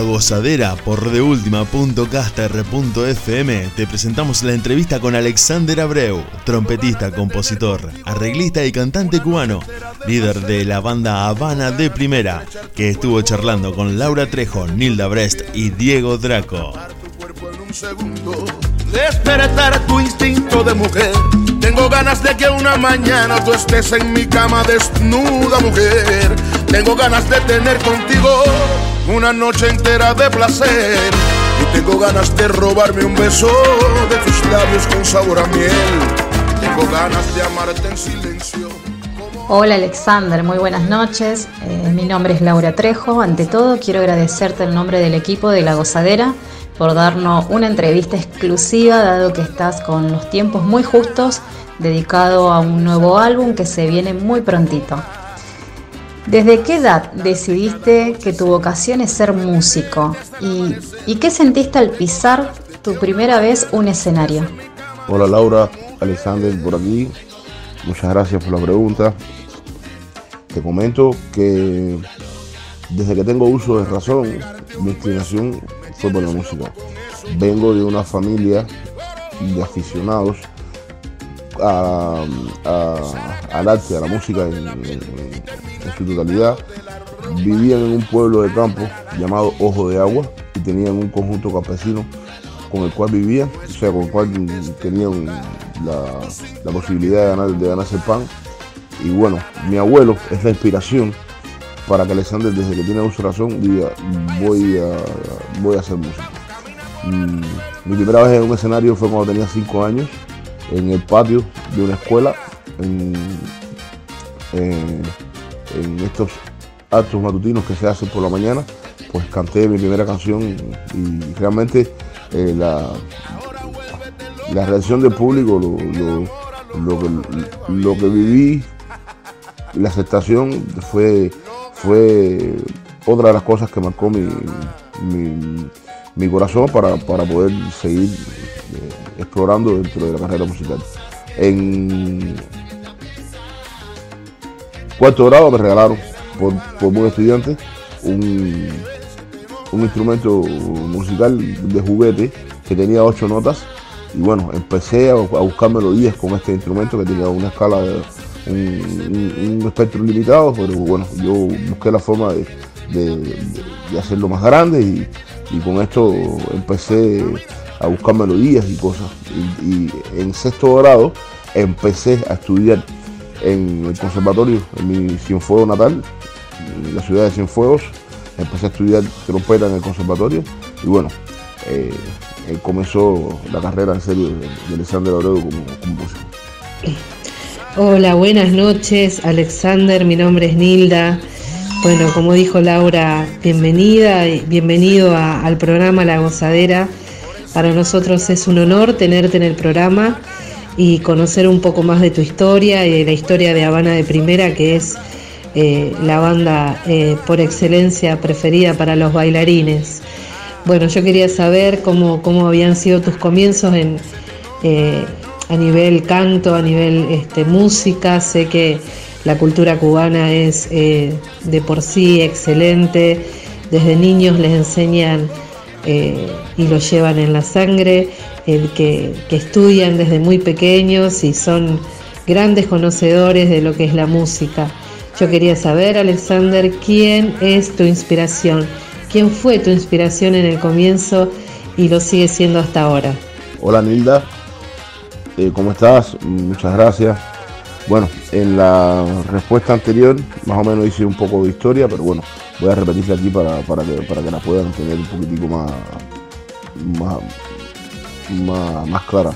La Gozadera por deultima.caster.fm te presentamos la entrevista con Alexander Abreu, trompetista, compositor, arreglista y cantante cubano, líder de la banda Habana de Primera, que estuvo charlando con Laura Trejo, Nilda Brest y Diego Draco. Despertar tu instinto de mujer. Tengo ganas de que una mañana tú estés en mi cama desnuda, mujer. Tengo ganas de tener contigo una noche entera de placer. Y tengo ganas de robarme un beso de tus labios con sabor a miel. Tengo ganas de amarte en silencio. Hola Alexander, muy buenas noches. Eh, mi nombre es Laura Trejo. Ante todo quiero agradecerte el nombre del equipo de La Gozadera por darnos una entrevista exclusiva dado que estás con los tiempos muy justos dedicado a un nuevo álbum que se viene muy prontito. ¿Desde qué edad decidiste que tu vocación es ser músico? ¿Y, qué sentiste al pisar tu primera vez un escenario? Hola Laura, Alexander por aquí. Muchas gracias por la pregunta. Te comento que desde que tengo uso de razón, mi inclinación fue por la música. Vengo de una familia de aficionados al arte, a la música su totalidad. Vivían en un pueblo de campo llamado Ojo de Agua y tenían un conjunto campesino con el cual vivían, o sea, con el cual tenían la, posibilidad de, ganar, de ganarse pan. Y bueno, mi abuelo es la inspiración para que Alexander, desde que tiene uso razón, diga, voy a, voy a hacer música. Mm, mi primera vez en un escenario fue cuando tenía 5 años en el patio de una escuela, en, estos actos matutinos que se hacen por la mañana, pues canté mi primera canción y realmente eh, la, la reacción del público, lo, que, viví, la aceptación fue, fue otra de las cosas que marcó mi, mi, corazón para, para poder seguir explorando dentro de la carrera musical. En cuarto grado me regalaron por, por buen estudiante un, un instrumento musical de juguete que tenía ocho notas y bueno, empecé a, buscar melodías con este instrumento que tenía una escala de un, espectro limitado, pero bueno, yo busqué la forma de, hacerlo más grande y, y, con esto empecé a buscar melodías y cosas. Y, en sexto grado empecé a estudiar en el conservatorio, en mi Cienfuegos natal, en la ciudad de Cienfuegos. Empecé a estudiar trompeta en el conservatorio y bueno, eh, eh, comenzó la carrera en serio de, Alexander Abreu como, como músico. Hola, buenas noches, Alexander. Mi nombre es Nilda. Bueno, como dijo Laura, bienvenida y bienvenido al programa La Gozadera. Para nosotros es un honor tenerte en el programa y conocer un poco más de tu historia y de la historia de Habana de Primera, que es eh, la banda eh, por excelencia preferida para los bailarines. Bueno, yo quería saber cómo, cómo habían sido tus comienzos en, eh, a nivel canto, a nivel este, música. Sé que la cultura cubana es de por sí excelente. Desde niños les enseñan eh, y lo llevan en la sangre, el que, estudian desde muy pequeños y son grandes conocedores de lo que es la música. Yo quería saber, Alexander, quién es tu inspiración, quién fue tu inspiración en el comienzo y lo sigue siendo hasta ahora. Hola Nilda, eh, ¿cómo estás? Muchas gracias. Bueno, en la respuesta anterior más o menos hice un poco de historia, pero bueno, voy a repetirla aquí para, que, para que la puedan tener un poquitico más, más, clara.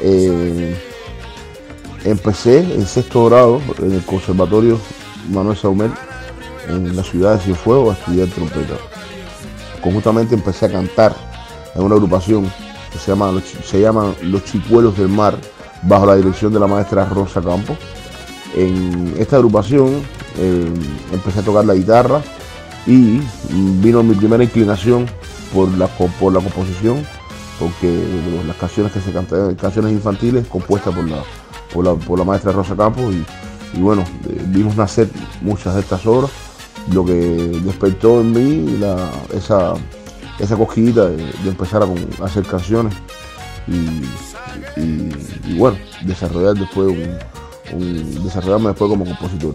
Eh, empecé en sexto grado en el Conservatorio Manuel Saumel en la ciudad de Cienfuegos a estudiar trompeta. Conjuntamente empecé a cantar en una agrupación que se llama, se llama Los Chicuelos del Mar, bajo la dirección de la maestra Rosa Campos. En esta agrupación eh, empecé a tocar la guitarra, y vino mi primera inclinación por la, por la composición, porque las canciones que se cantan, canciones infantiles compuestas por la, por la, por la maestra Rosa Campos y, bueno, vimos nacer muchas de estas obras lo que despertó en mí esa, esa cosquillita de, empezar a, hacer canciones y, bueno, desarrollar después un, desarrollarme después como compositor.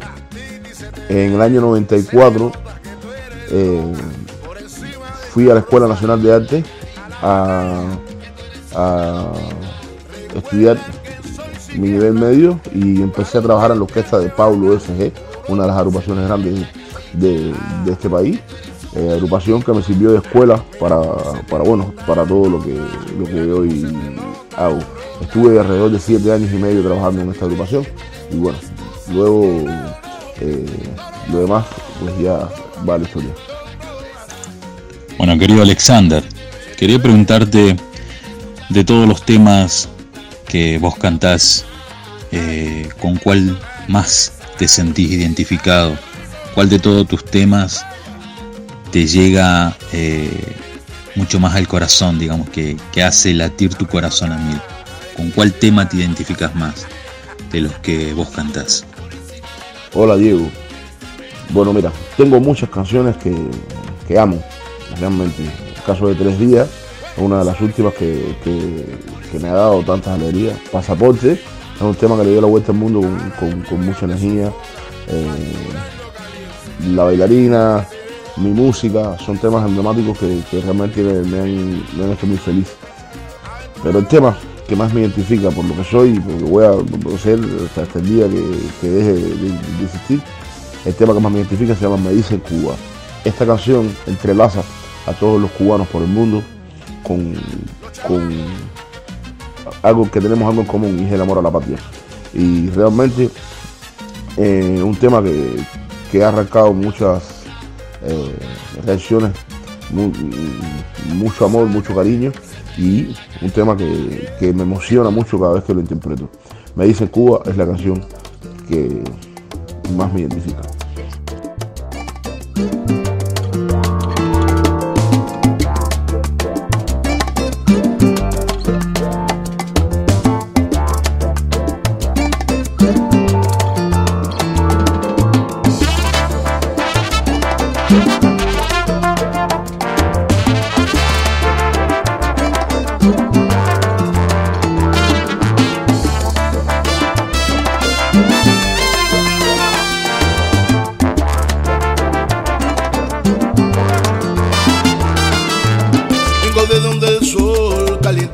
En el año 94 eh, fui a la Escuela Nacional de Arte a, estudiar mi nivel medio y empecé a trabajar en la orquesta de Paulo SG, una de las agrupaciones grandes de, este país. Eh, agrupación que me sirvió de escuela para, bueno, para todo lo que, lo que hoy hago. Estuve alrededor de siete años y medio trabajando en esta agrupación y bueno, luego eh, lo demás pues ya va a la historia. Bueno, querido Alexander, quería preguntarte de todos los temas que vos cantás, eh, ¿con cuál más te sentís identificado? ¿Cuál de todos tus temas te llega eh, mucho más al corazón, digamos, que, que, hace latir tu corazón a mí? ¿Con cuál tema te identificas más de los que vos cantás? Hola Diego. Bueno, mira, tengo muchas canciones que, que amo realmente. El caso de Tres Días, una de las últimas que, me ha dado tantas alegrías. Pasaporte, es un tema que le dio la vuelta al mundo con, mucha energía. Eh, la bailarina, mi música, son temas emblemáticos que, realmente me han, hecho muy feliz. Pero el tema que más me identifica por lo que soy, porque voy a ser hasta, el día que, deje de, existir, el tema que más me identifica se llama Me dice Cuba. Esta canción entrelaza a todos los cubanos por el mundo con, algo que tenemos algo en común y es el amor a la patria. Y realmente eh, un tema que, ha arrancado muchas eh, reacciones, mucho amor, mucho cariño y un tema que, que, me emociona mucho cada vez que lo interpreto. Me dice Cuba es la canción que más me identifica.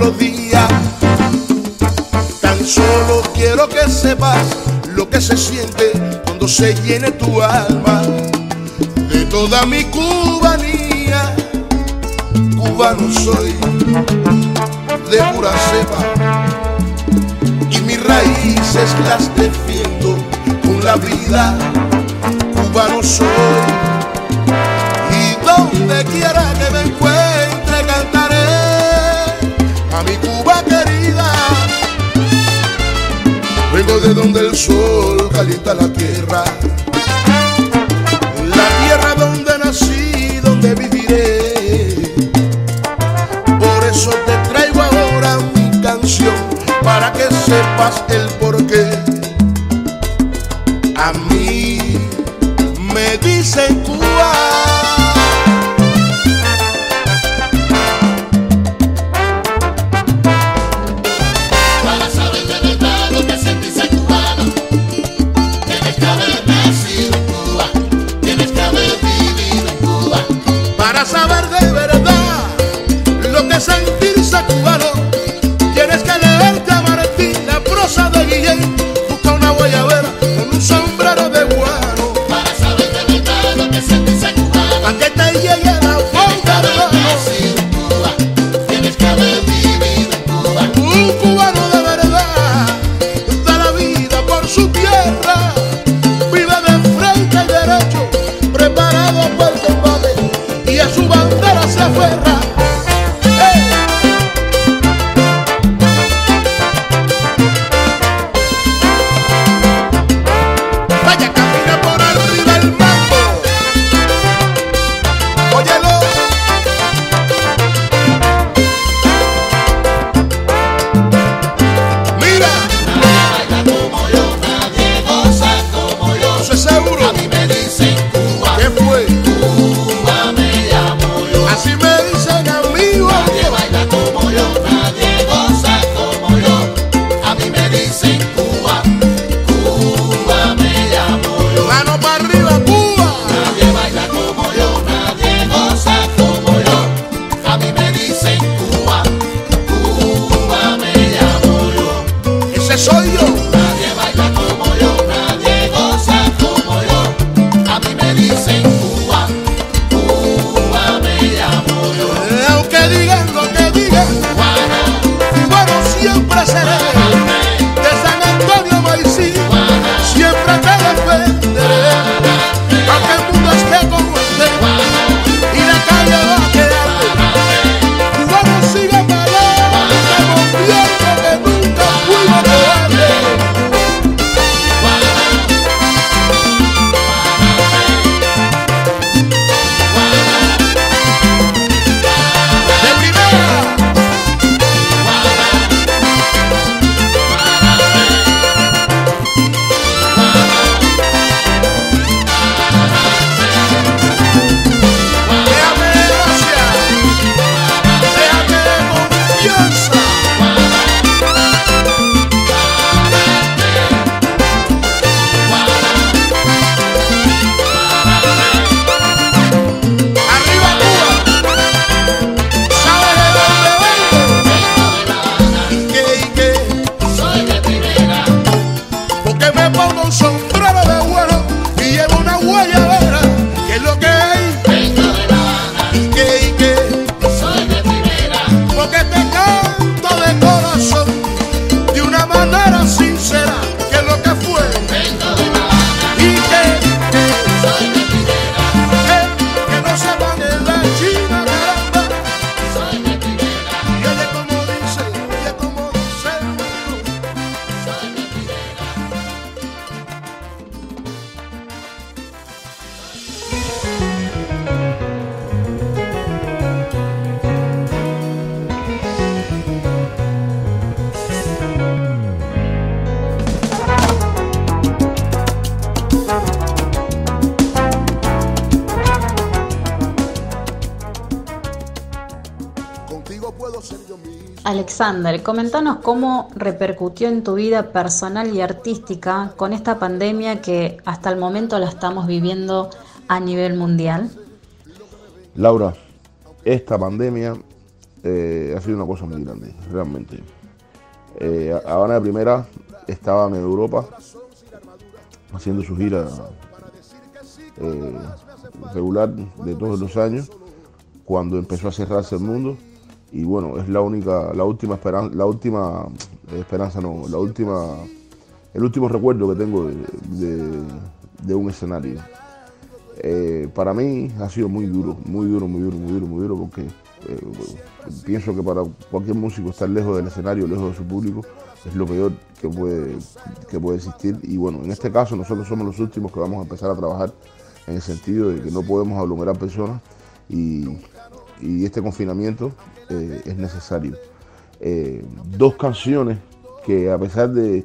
melodía. Tan solo quiero que sepas lo que se siente cuando se llene tu alma toda mi cubanía. Cubano soy de pura cepa y mis raíces las defiendo con la vida. Cubano soy y donde quiera que me calienta la Comentanos cómo repercutió en tu vida personal y artística con esta pandemia que hasta el momento la estamos viviendo a nivel mundial. Laura, esta pandemia eh, ha sido una cosa muy grande, realmente. Eh, Habana de Primera estaba en Europa haciendo su gira eh, regular de todos los años cuando empezó a cerrarse el mundo y bueno es la única la última esperanza la última esperanza no la última el último recuerdo que tengo de, un escenario eh, para mí ha sido muy duro muy duro muy duro muy duro muy duro porque eh, pienso que para cualquier músico estar lejos del escenario lejos de su público es lo peor que puede, que puede existir. Y bueno, en este caso nosotros somos los últimos que vamos a empezar a trabajar en el sentido de que no podemos aglomerar personas y, este confinamiento eh, es necesario. Eh, dos canciones que a pesar de,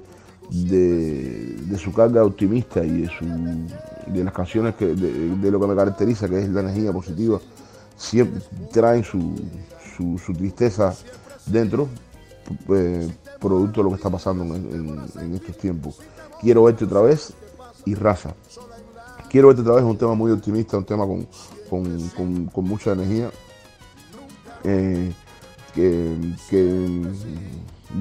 de, su carga optimista y de, su, de las canciones que, de, lo que me caracteriza, que es la energía positiva, siempre traen su, su, tristeza dentro. Eh, producto de lo que está pasando en, estos tiempos. Quiero verte otra vez y raza. Quiero verte otra vez es un tema muy optimista, un tema con, mucha energía, eh, que,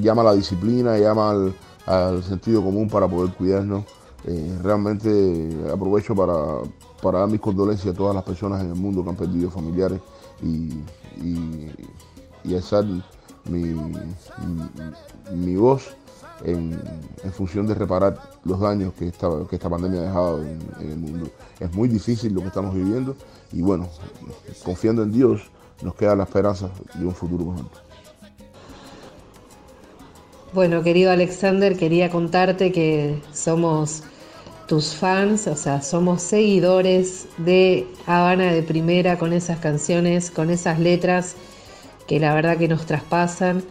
llama a la disciplina, llama al, sentido común para poder cuidarnos. Eh, realmente aprovecho para, dar mis condolencias a todas las personas en el mundo que han perdido familiares y, y, y alzar mi, mi, voz en, función de reparar los daños que esta, que esta pandemia ha dejado en, el mundo. Es muy difícil lo que estamos viviendo y bueno, confiando en Dios nos queda la esperanza de un futuro mejor. Bueno, querido Alexander, quería contarte que somos tus fans, o sea, somos seguidores de Habana de Primera con esas canciones, con esas letras que la verdad que nos traspasan.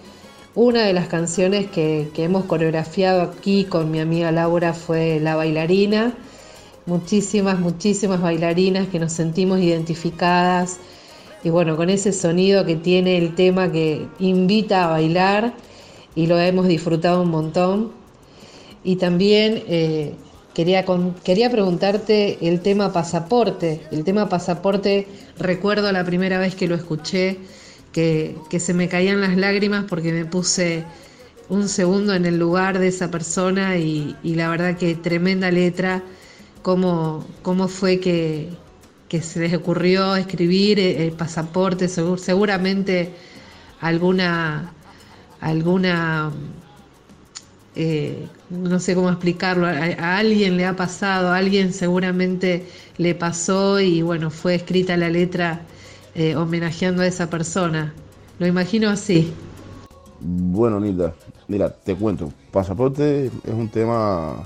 Una de las canciones que, hemos coreografiado aquí con mi amiga Laura fue La bailarina. Muchísimas, muchísimas bailarinas que nos sentimos identificadas. Y bueno, con ese sonido que tiene el tema que invita a bailar y lo hemos disfrutado un montón. Y también eh, quería, quería preguntarte el tema pasaporte. El tema pasaporte, recuerdo la primera vez que lo escuché que, se me caían las lágrimas porque me puse un segundo en el lugar de esa persona y, la verdad que tremenda letra, cómo, cómo fue que, se les ocurrió escribir el pasaporte, seguramente alguna, alguna eh, no sé cómo explicarlo, a, alguien le ha pasado, a alguien seguramente le pasó y bueno, fue escrita la letra eh, homenajeando a esa persona. Lo imagino así. Bueno, Nilda, mira, te cuento. Pasaporte es un tema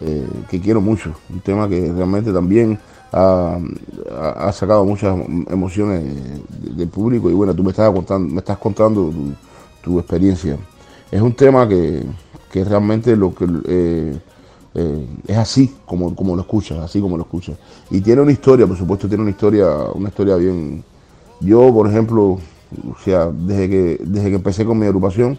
eh, que quiero mucho, un tema que realmente también ha, sacado muchas emociones del público y bueno, tú me estás contando, me estás contando tu, experiencia. Es un tema que, realmente lo que eh, es así como, como lo escuchas, así como lo escuchas. Y tiene una historia, por supuesto, tiene una historia, una historia bien, yo, por ejemplo, o sea, desde que, desde que empecé con mi agrupación,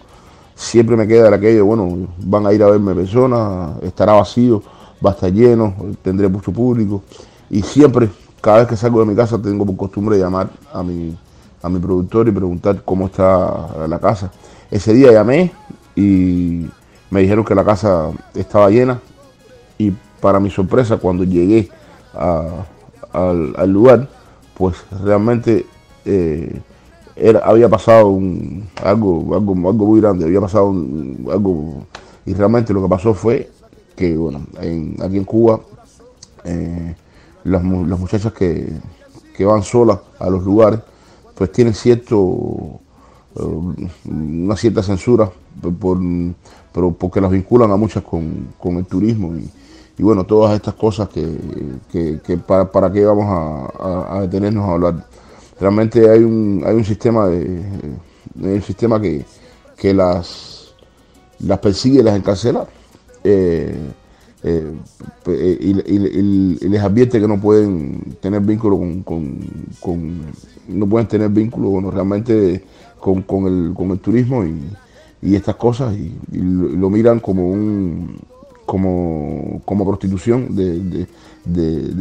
siempre me queda aquello, bueno, van a ir a verme personas, estará vacío, va a estar lleno, tendré mucho público. Y siempre, cada vez que salgo de mi casa, tengo por costumbre llamar a mi, a mi productor y preguntar cómo está la casa. Ese día llamé y me dijeron que la casa estaba llena y para mi sorpresa cuando llegué al, lugar, pues realmente eh, era, había pasado algo, algo, algo muy grande, había pasado algo, y realmente lo que pasó fue que, bueno, aquí en Cuba, eh, las, muchachas que, van solas a los lugares, pues tienen cierto, eh, una cierta censura, por, pero porque las vinculan a muchas con, el turismo y, bueno, todas estas cosas que, para, para, qué vamos a detenernos a hablar realmente hay un, hay un sistema de, un sistema que, que las, las persigue y las encarcela. Eh, eh, y, les advierte que no pueden tener vínculo con, no pueden tener vínculo realmente con, el, con el turismo y, estas cosas y, lo, miran como un como, como prostitución de,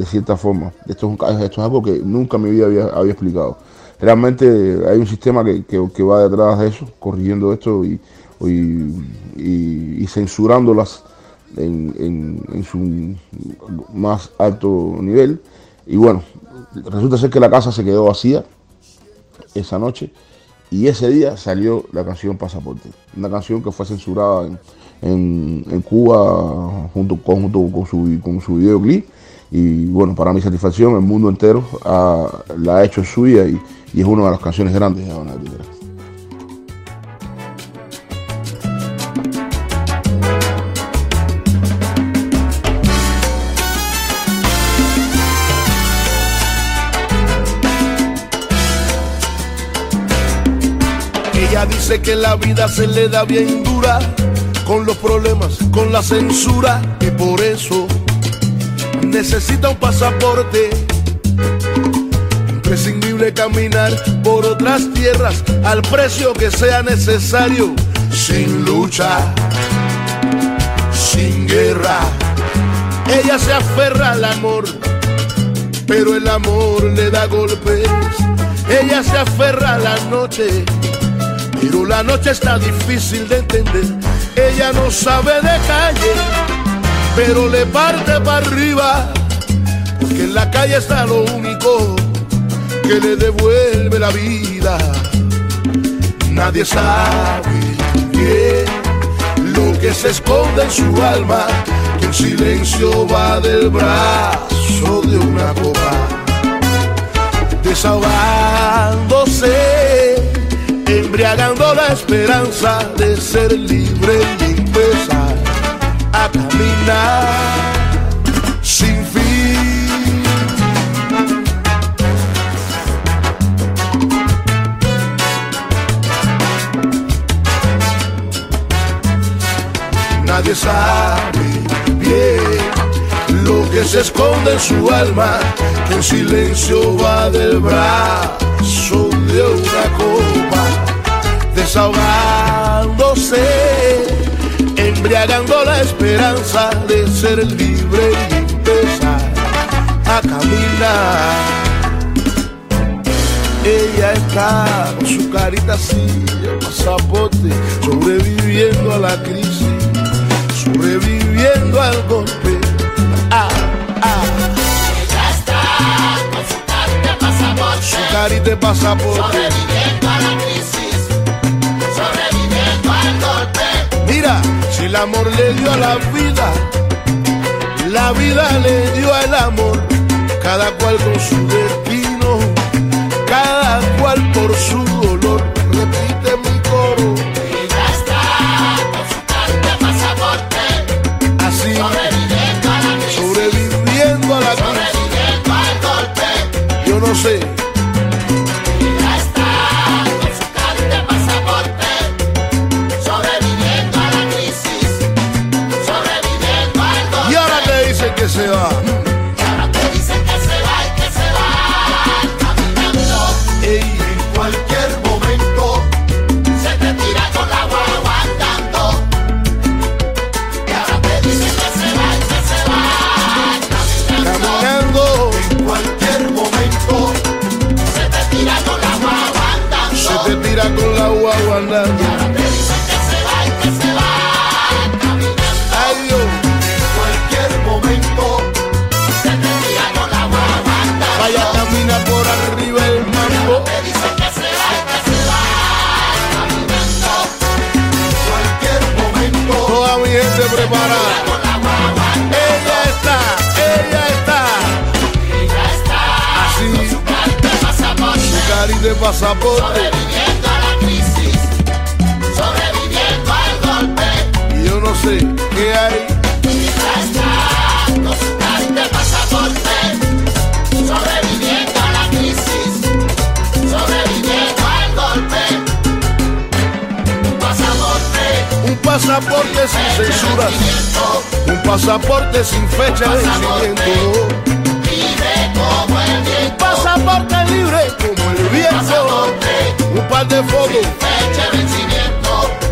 cierta forma. Esto es, esto es algo que nunca en mi vida había, explicado. Realmente hay un sistema que, que, va detrás de eso, corrigiendo esto y, y, censurándolas en, en, su más alto nivel. Y bueno, resulta ser que la casa se quedó vacía esa noche y ese día salió la canción Pasaporte, una canción que fue censurada en, en, Cuba junto, con, con, su, con su videoclip. Y bueno, para mi satisfacción, el mundo entero la ha hecho suya y, y, es una de las canciones grandes de Ella dice que la vida se le da bien dura, con los problemas, con la censura, y por eso necesita un pasaporte. Imprescindible caminar por otras tierras al precio que sea necesario, sin lucha, sin guerra. Ella se aferra al amor, pero el amor le da golpes. Ella se aferra a la noche pero la noche está difícil de entender. Ella no sabe de calle, pero le parte para arriba. Porque en la calle está lo único que le devuelve la vida. Nadie sabe bien lo que se esconde en su alma, que el silencio va del brazo de una copa, desahogándose embriagando la esperanza de ser libre y empezar a caminar sin fin. Nadie sabe bien lo que se esconde en su alma, que en silencio va del brazo de una copa desahogándose, embriagando la esperanza de ser libre y empezar a caminar. Ella está con su carita así, el pasaporte, sobreviviendo a la crisis, sobreviviendo al golpe. Su carita pasaporte, sobreviviendo a la crisis Mira, si el amor le dio a la vida, la vida le dio al amor, cada cual con su destino, cada cual por su dolor. Repite mi coro. Y ya está, con su carta pasaporte, así sobreviviendo a la crisis, sobreviviendo a la crisis. Sobreviviendo al golpe. Yo no sé se va. Pasaporte. Sobreviviendo a la crisis. Sobreviviendo al golpe. Y yo no sé qué hay. Con su carita de pasaporte. Sobreviviendo a la crisis. Sobreviviendo al golpe. Un pasaporte. Un pasaporte sin censuras, un pasaporte sin fecha de vencimiento. Un pasaporte libre como el viento, un par de fotos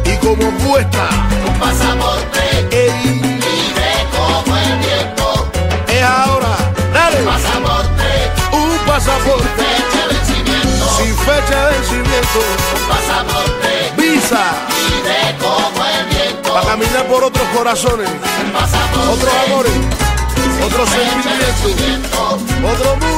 y como cuesta Un pasaporte ey, libre como el viento. es ahora, dale, Pasaporte, un pasaporte. Fecha de vencimiento. sin fecha de vencimiento, Un pasaporte visa. libre como el viento. para caminar por otros corazones, Un pasaporte otros amores, otros sentimientos, otro mundo.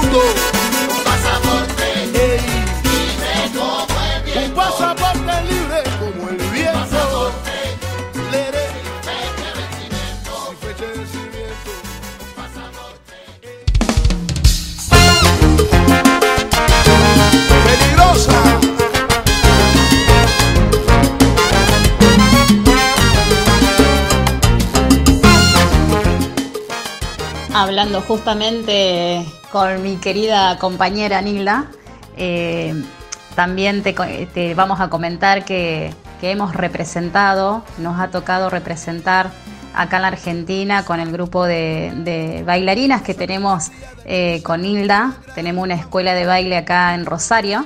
Justamente con mi querida compañera Nilda, eh, también te, vamos a comentar que, que hemos representado, nos ha tocado representar acá en la Argentina con el grupo de, de bailarinas que tenemos eh, con Hilda. Tenemos una escuela de baile acá en Rosario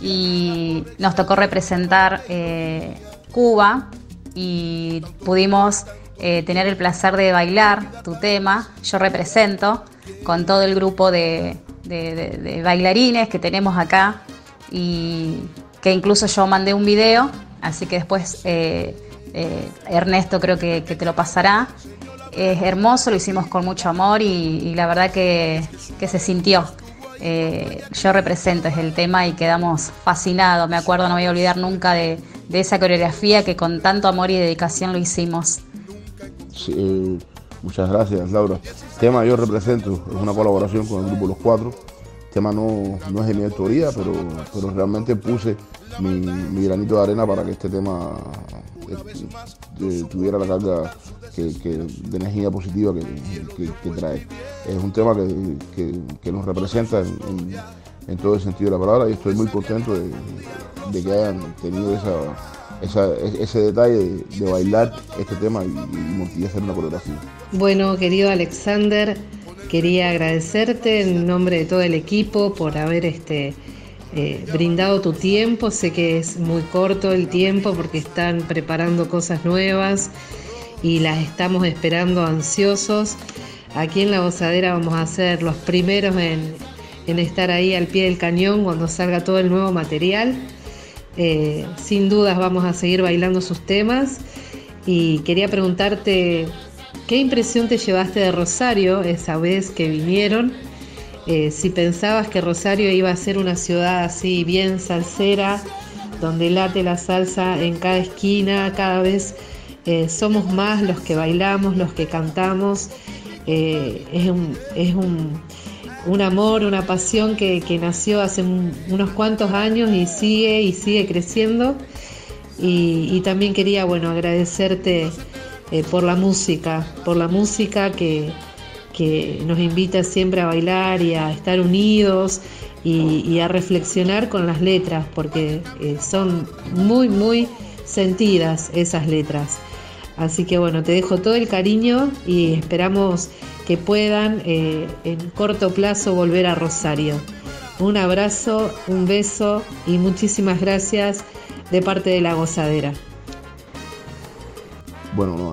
y nos tocó representar eh, Cuba y pudimos eh, tener el placer de bailar tu tema. Yo represento con todo el grupo de, bailarines que tenemos acá y que incluso yo mandé un video, así que después eh, eh, Ernesto creo que, te lo pasará. Es hermoso, lo hicimos con mucho amor y, la verdad que, se sintió. Yo represento es el tema y quedamos fascinados. Me acuerdo, no voy a olvidar nunca de esa coreografía que con tanto amor y dedicación lo hicimos. Muchas gracias, Laura. Tema yo represento, es una colaboración con el grupo Los Cuatro. Tema no, no es de mi autoría, pero, pero realmente puse mi, granito de arena para que este tema eh, eh, tuviera la carga que, de energía positiva que, trae. Es un tema que, nos representa en, todo el sentido de la palabra y estoy muy contento de que hayan tenido esa, ese detalle de, bailar este tema y, y- y hacer una coreografía. Bueno, querido Alexander, quería agradecerte en nombre de todo el equipo por haber este, eh, brindado tu tiempo. Sé que es muy corto el tiempo porque están preparando cosas nuevas y las estamos esperando ansiosos. Aquí en La Gozadera vamos a ser los primeros en estar ahí al pie del cañón cuando salga todo el nuevo material. Eh, sin dudas vamos a seguir bailando sus temas. Y quería preguntarte qué impresión te llevaste de Rosario esa vez que vinieron, Eh, si pensabas que Rosario iba a ser una ciudad así bien salsera, donde late la salsa en cada esquina, cada vez eh, somos más los que bailamos, los que cantamos, es un, es un, un amor, una pasión que, que nació hace un- unos cuantos años y sigue y sigue creciendo. Y, también quería, bueno, agradecerte eh, por la música, por la música que, que nos invita siempre a bailar y a estar unidos y, y a reflexionar con las letras, porque eh, son muy, muy sentidas esas letras. Así que bueno, te dejo todo el cariño y esperamos que puedan eh, en corto plazo volver a Rosario. Un abrazo, un beso y muchísimas gracias de parte de la gozadera. Bueno, no,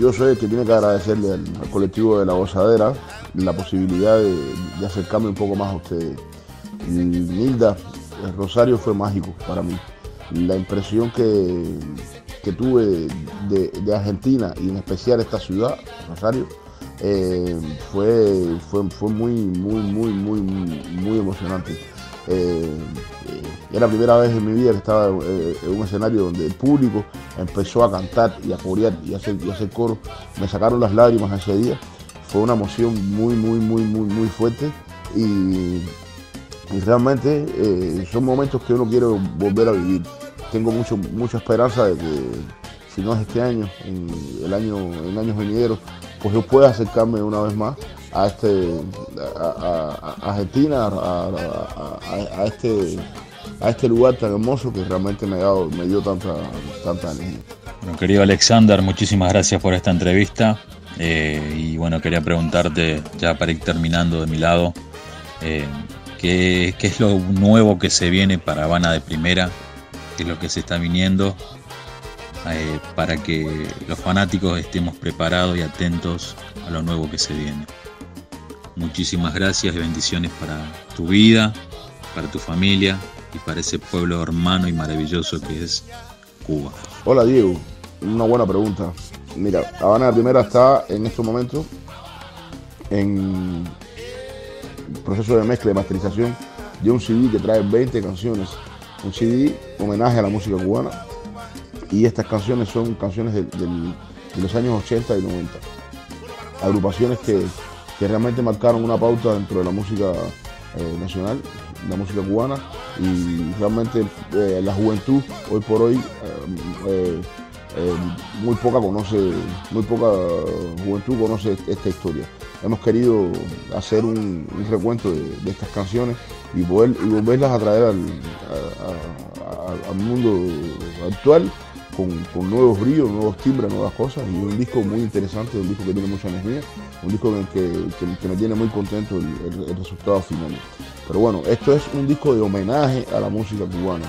yo soy el que tiene que agradecerle al, colectivo de La Gozadera la posibilidad de, acercarme un poco más a ustedes. Nilda, Rosario fue mágico para mí. La impresión que, que tuve de, de Argentina y en especial esta ciudad, Rosario, fue, fue, fue muy, muy, muy, muy, muy emocionante. Eh, eh, era la primera vez en mi vida que estaba eh, en un escenario donde el público empezó a cantar y a corear y a hacer, coro. Me sacaron las lágrimas ese día. Fue una emoción muy, muy, muy, muy, muy fuerte y, realmente eh, son momentos que uno quiere volver a vivir. Tengo mucho, mucha esperanza de que si no es este año, el año, en años venideros, pues yo pueda acercarme una vez más a este a, Argentina, a, este a este lugar tan hermoso que realmente me, dado- me dio tanta tanta energía. Bueno, querido Alexander, muchísimas gracias por esta entrevista. Eh, y bueno, quería preguntarte, ya para ir terminando de mi lado, eh, ¿qué, qué es lo nuevo que se viene para Habana de Primera? ¿Qué es lo que se está viniendo? Eh, para que los fanáticos estemos preparados y atentos a lo nuevo que se viene. Muchísimas gracias y bendiciones para tu vida, para tu familia y para ese pueblo hermano y maravilloso que es Cuba. Hola Diego, una buena pregunta. Mira, Habana de Primera está en estos momentos en proceso de mezcla y masterización de un CD que trae 20 canciones. Un CD homenaje a la música cubana. Y estas canciones son canciones de, los años 80 y 90. Agrupaciones que, que realmente marcaron una pauta dentro de la música eh, nacional, la música cubana. Y realmente eh, la juventud, hoy por hoy, eh, muy poca conoce, muy poca juventud conoce esta historia. Hemos querido hacer un, recuento de, estas canciones y, volverlas a traer al, al mundo actual con, nuevos brillos, nuevos timbres, nuevas cosas y un disco muy interesante, un disco que tiene mucha energía, un disco que, que- que- me tiene muy contento el, el- el resultado final. Pero bueno, esto es un disco de homenaje a la música cubana.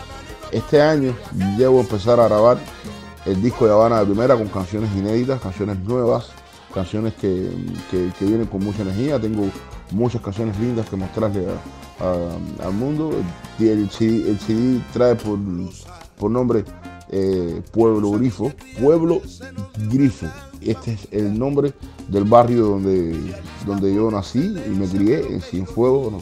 Este año debo empezar a grabar el disco de Habana de Primera con canciones inéditas, canciones nuevas, canciones que, que- vienen con mucha energía. Tengo muchas canciones lindas que mostrarle a- a- al mundo. Y el CD, el CD trae por, por nombre eh, Pueblo Grifo. Pueblo Grifo. Este es el nombre del barrio donde, donde yo nací y me crié, en Cienfuegos.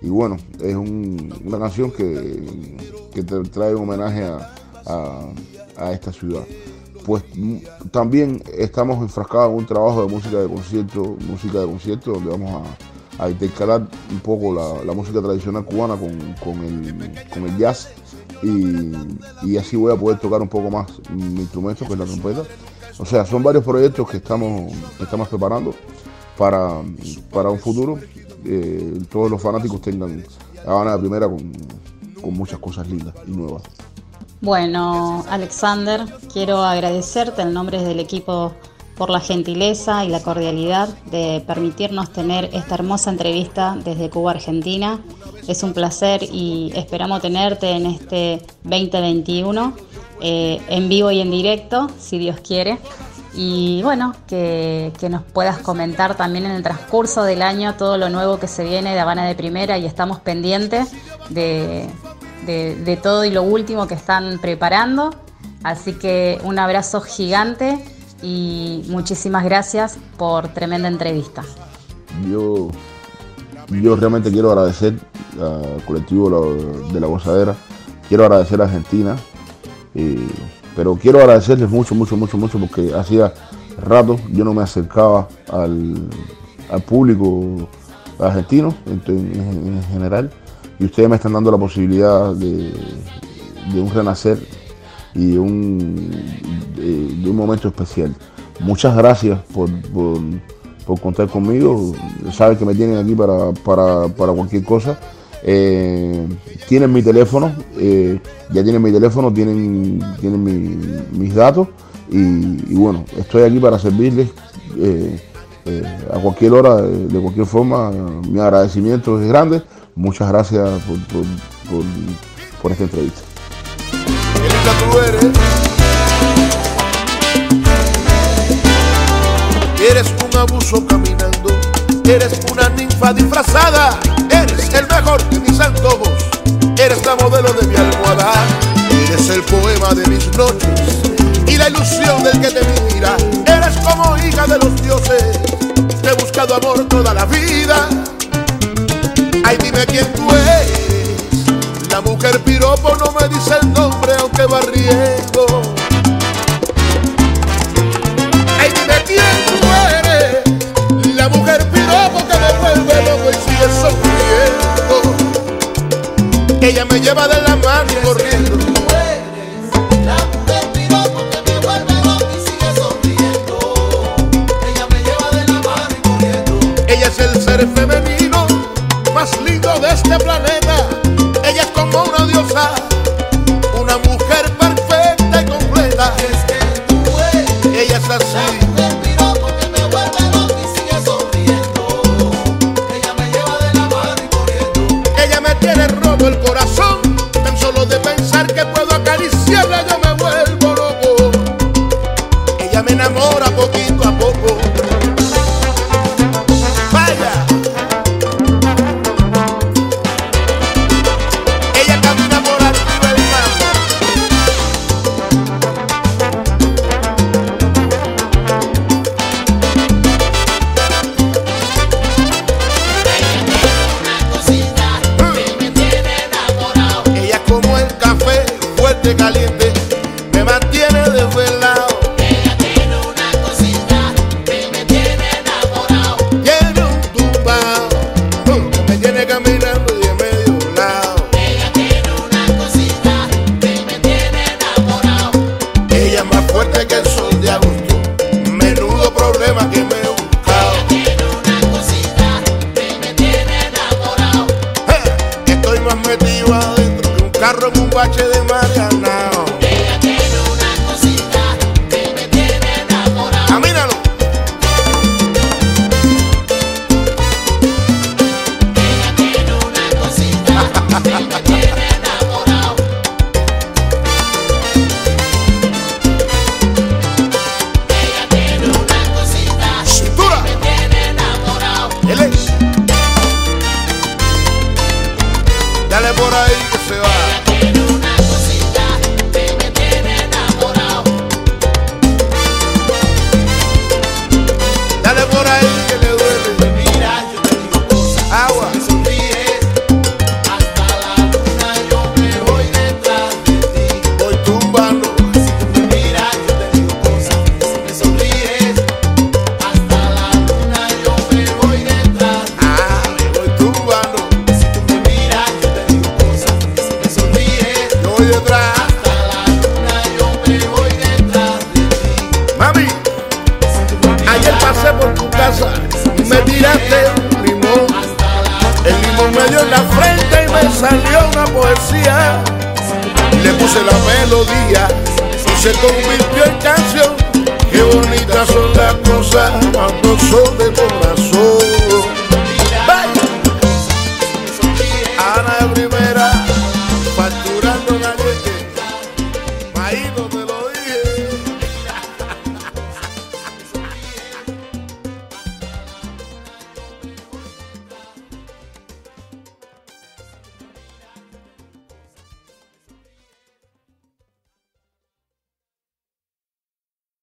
Y, bueno, es un- una canción que, que te trae un homenaje a, a- a esta ciudad. Pues mm, también estamos enfrascados en un trabajo de música de concierto, música de concierto, donde vamos a, a intercalar un poco la, la música tradicional cubana con, con el, con el jazz y, así voy a poder tocar un poco más mi instrumento, que es la trompeta. O sea, son varios proyectos que estamos, estamos preparando para, para un futuro. eh, todos los fanáticos tengan Habana de Primera con, con muchas cosas lindas y nuevas. Bueno, Alexander, quiero agradecerte en nombre del equipo por la gentileza y la cordialidad de permitirnos tener esta hermosa entrevista desde Cuba, Argentina. Es un placer y esperamos tenerte en este 2021 eh, en vivo y en directo, si Dios quiere. Y bueno, que, que nos puedas comentar también en el transcurso del año todo lo nuevo que se viene de Habana de Primera y estamos pendientes de, de, de todo y lo último que están preparando. Así que un abrazo gigante y muchísimas gracias por tremenda entrevista. Yo, yo realmente quiero agradecer al colectivo de la gozadera, quiero agradecer a Argentina, eh, pero quiero agradecerles mucho, mucho, mucho, mucho, porque hacía rato yo no me acercaba al, al público argentino en, en- en general, y ustedes me están dando la posibilidad de un renacer y de un, de, de un momento especial. Muchas gracias por, por- por contar conmigo. Saben que me tienen aquí para, para- para cualquier cosa. Eh, tienen mi teléfono, eh, ya tienen mi teléfono, tienen, tienen mi- mis datos y, bueno, estoy aquí para servirles eh, eh, a cualquier hora, de, cualquier forma. Mi agradecimiento es grande. Muchas gracias por- por- por esta entrevista. Linda tú eres. Eres un abuso caminando, eres una ninfa disfrazada, eres el mejor de mis antojos, eres la modelo de mi almohada, eres el poema de mis noches y la ilusión del que te mira, eres como hija de los dioses, te he buscado amor toda la vida. Ay, dime quién tú eres. La mujer piropo no me dice el nombre aunque va riendo. Ay, dime quién tú eres. La mujer piropo que me vuelve loco y sigue sonriendo. Ella me lleva de la mano